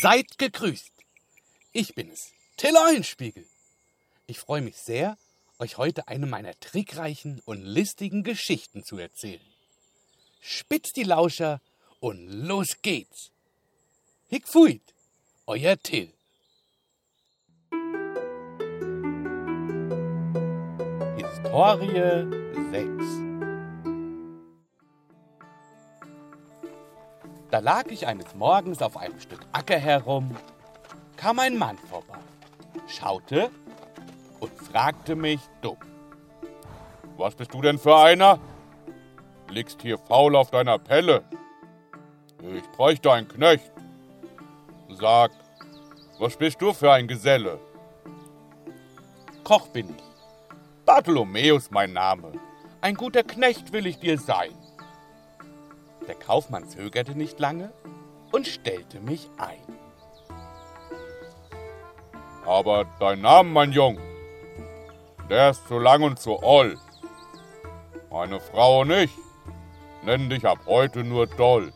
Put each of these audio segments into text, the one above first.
Seid gegrüßt. Ich bin es, Till Eulenspiegel. Ich freue mich sehr, euch heute eine meiner trickreichen und listigen Geschichten zu erzählen. Spitzt die Lauscher und los geht's. Hick fuit, euer Till. Historie 6 Da lag ich eines Morgens auf einem Stück Acker herum, kam ein Mann vorbei, schaute und fragte mich dumm. Was bist du denn für einer? Liegst hier faul auf deiner Pelle. Ich bräuchte einen Knecht. Sag, was bist du für ein Geselle? Koch bin ich. Bartholomäus mein Name. Ein guter Knecht will ich dir sein. Der Kaufmann zögerte nicht lange und stellte mich ein. Aber dein Name, mein Jung, der ist zu lang und zu oll. Meine Frau und ich nennen dich ab heute nur Doll.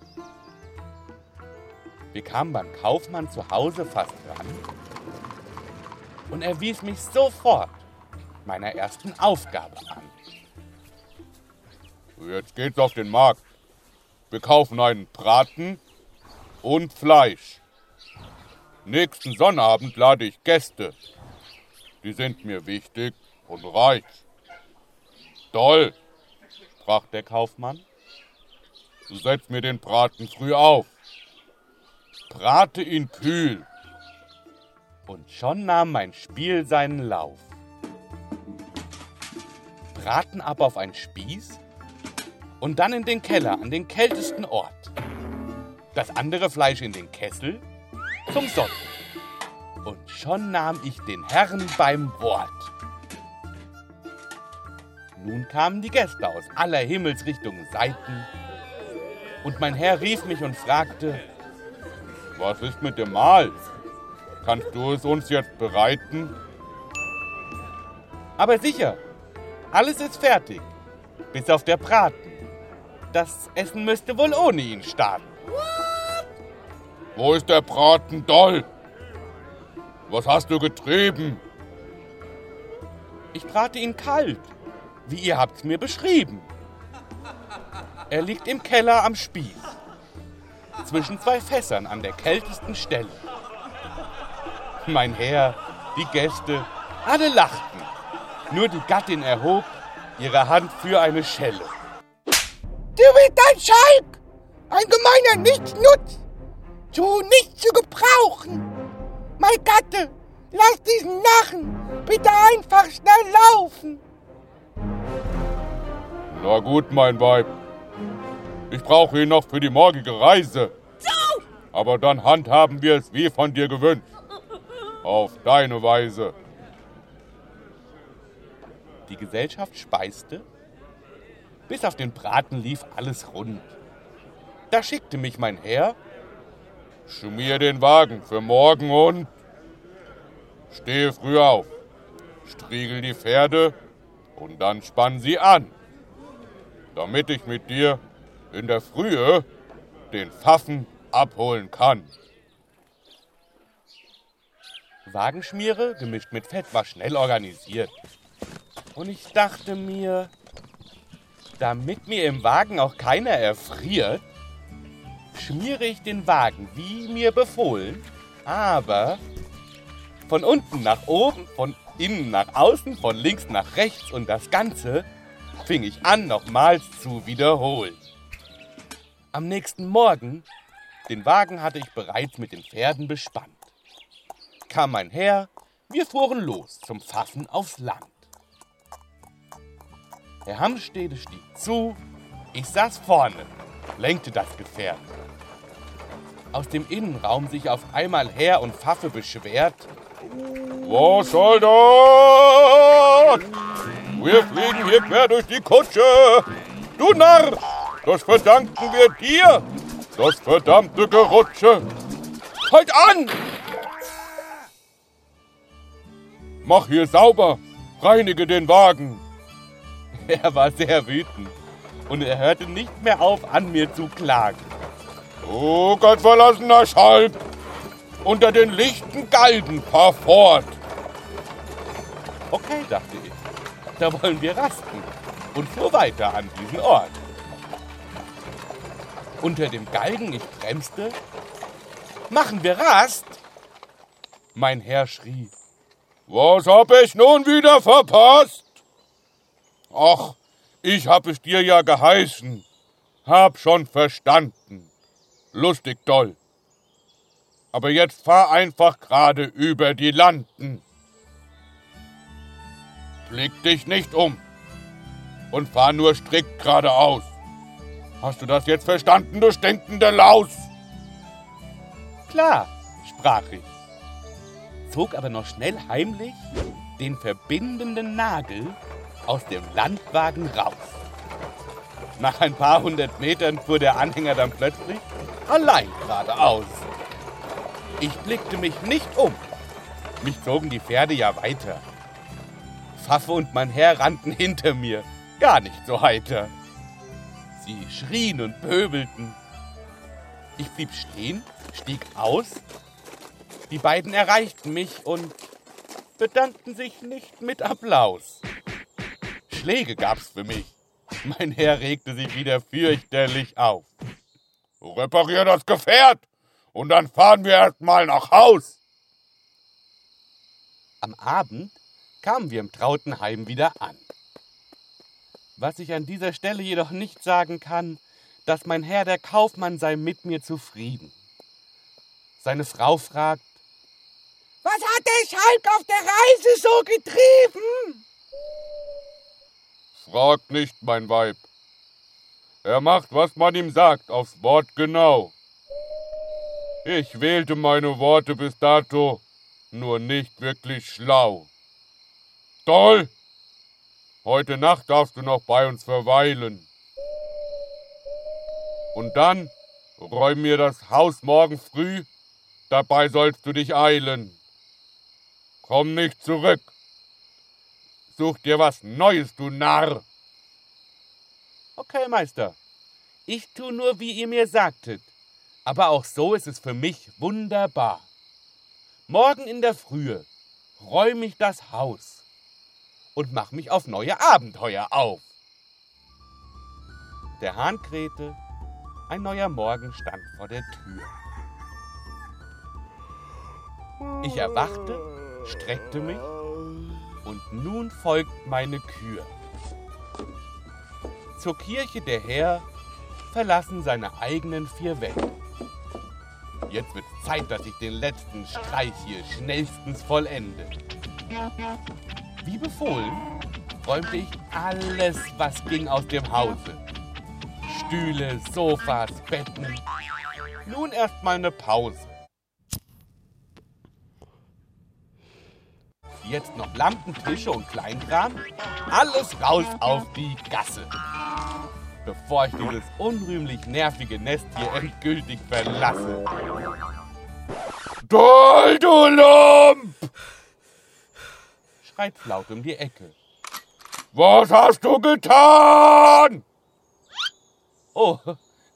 Wir kamen beim Kaufmann zu Hause fast ran und er wies mich sofort meiner ersten Aufgabe an. Jetzt geht's auf den Markt. Wir kaufen einen Braten und Fleisch. Nächsten Sonnabend lade ich Gäste. Die sind mir wichtig und reich. Toll, sprach der Kaufmann. Setz mir den Braten früh auf. Brate ihn kühl. Und schon nahm mein Spiel seinen Lauf. Braten ab auf einen Spieß und dann in den Keller an den kältesten Ort. Das andere Fleisch in den Kessel zum Sonnen. Und schon nahm ich den Herrn beim Wort. Nun kamen die Gäste aus aller Himmelsrichtungen Seiten, und mein Herr rief mich und fragte, Was ist mit dem Mahl? Kannst du es uns jetzt bereiten? Aber sicher, alles ist fertig, bis auf der Braten. Das Essen müsste wohl ohne ihn starten. Wo ist der Braten doll? Was hast du getrieben? Ich brate ihn kalt, wie ihr habt's mir beschrieben. Er liegt im Keller am Spieß, zwischen zwei Fässern an der kältesten Stelle. Mein Herr, die Gäste, alle lachten. Nur die Gattin erhob ihre Hand für eine Schelle. Du bist ein Schalk, ein gemeiner Nichtsnutz, zu nichts zu gebrauchen. Mein Gatte, lass diesen Narren bitte einfach schnell laufen. Na gut, mein Weib. Ich brauche ihn noch für die morgige Reise. Aber dann handhaben wir es wie von dir gewünscht. Auf deine Weise. Die Gesellschaft speiste. Bis auf den Braten lief alles rund. Da schickte mich mein Herr. Schmier den Wagen für morgen und stehe früh auf. Striegel die Pferde und dann spann sie an, damit ich mit dir in der Frühe den Pfaffen abholen kann. Wagenschmiere gemischt mit Fett war schnell organisiert. Und ich dachte mir, damit mir im Wagen auch keiner erfriert, schmiere ich den Wagen wie mir befohlen, aber von unten nach oben, von innen nach außen, von links nach rechts und das Ganze fing ich an, nochmals zu wiederholen. Am nächsten Morgen, den Wagen hatte ich bereits mit den Pferden bespannt, kam mein Herr, wir fuhren los zum Pfaffen aufs Land. Herr Hamstede stieg zu, ich saß vorne, lenkte das Gefährt. Aus dem Innenraum sich auf einmal Herr und Pfaffe beschwert. Was soll das? Wir fliegen hier quer durch die Kutsche. Du Narr, das verdanken wir dir. Das verdammte Gerutsche. Halt an! Mach hier sauber. Reinige den Wagen. Er war sehr wütend und er hörte nicht mehr auf, an mir zu klagen. Du gottverlassener Schalk! unter den lichten Galgen fahr fort. Okay, dachte ich, da wollen wir rasten und fuhr weiter an diesen Ort. Unter dem Galgen, ich bremste. Machen wir Rast? Mein Herr schrie. Was hab ich nun wieder verpasst? Ach, ich hab es dir ja geheißen. Hab schon verstanden. Lustig toll. Aber jetzt fahr einfach gerade über die Landen. Blick dich nicht um und fahr nur strikt geradeaus. Hast du das jetzt verstanden, du stinkende Laus? Klar, sprach ich, zog aber noch schnell heimlich den verbindenden Nagel aus dem Landwagen raus. Nach ein paar hundert Metern fuhr der Anhänger dann plötzlich allein geradeaus. Ich blickte mich nicht um. Mich zogen die Pferde ja weiter. Pfaffe und mein Herr rannten hinter mir, gar nicht so heiter. Sie schrien und pöbelten. Ich blieb stehen, stieg aus. Die beiden erreichten mich und bedankten sich nicht mit Applaus. Schläge gab's für mich. Mein Herr regte sich wieder fürchterlich auf. Reparier das Gefährt und dann fahren wir erst mal nach Haus. Am Abend kamen wir im Trautenheim wieder an. Was ich an dieser Stelle jedoch nicht sagen kann, dass mein Herr der Kaufmann sei mit mir zufrieden. Seine Frau fragt, Was hat der Schalk auf der Reise so getrieben? Frag nicht, mein Weib. Er macht, was man ihm sagt, aufs Wort genau. Ich wählte meine Worte bis dato nur nicht wirklich schlau. Toll! Heute Nacht darfst du noch bei uns verweilen. Und dann räum mir das Haus morgen früh, dabei sollst du dich eilen. Komm nicht zurück. Such dir was Neues, du Narr. Okay, Meister, ich tu nur, wie ihr mir sagtet. Aber auch so ist es für mich wunderbar. Morgen in der Frühe räum ich das Haus und mach mich auf neue Abenteuer auf. Der Hahn krähte, ein neuer Morgen stand vor der Tür. Ich erwachte, streckte mich und nun folgt meine Kür. Zur Kirche der Herr verlassen seine eigenen vier Wände. Jetzt wird Zeit, dass ich den letzten Streich hier schnellstens vollende. Wie befohlen, räumte ich alles, was ging, aus dem Hause. Stühle, Sofas, Betten. Nun erstmal eine Pause. Jetzt noch Lampen, Tische und Kleinkram. Alles raus auf die Gasse. Bevor ich dieses unrühmlich nervige Nest hier endgültig verlasse. Toll, du Lump! Schreit laut um die Ecke. Was hast du getan? Oh,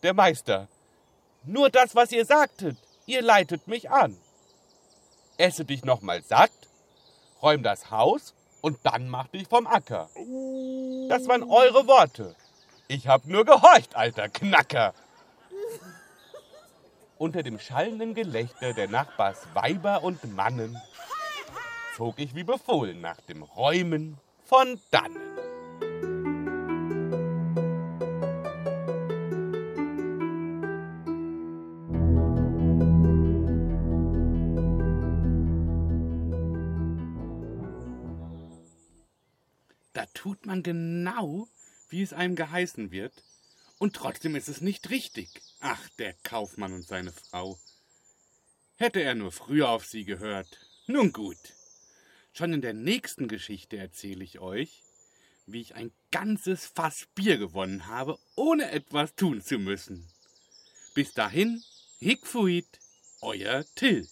der Meister. Nur das, was ihr sagtet. Ihr leitet mich an. Esse dich noch mal satt, räum das Haus und dann mach dich vom Acker. Das waren eure Worte. Ich hab nur gehorcht, alter Knacker. Unter dem schallenden Gelächter der Nachbars Weiber und Mannen zog ich wie befohlen nach dem Räumen von dannen. Tut man genau, wie es einem geheißen wird, und trotzdem ist es nicht richtig. Ach, der Kaufmann und seine Frau. Hätte er nur früher auf sie gehört. Nun gut. Schon in der nächsten Geschichte erzähle ich euch, wie ich ein ganzes Fass Bier gewonnen habe, ohne etwas tun zu müssen. Bis dahin, Hickfuit, euer Till.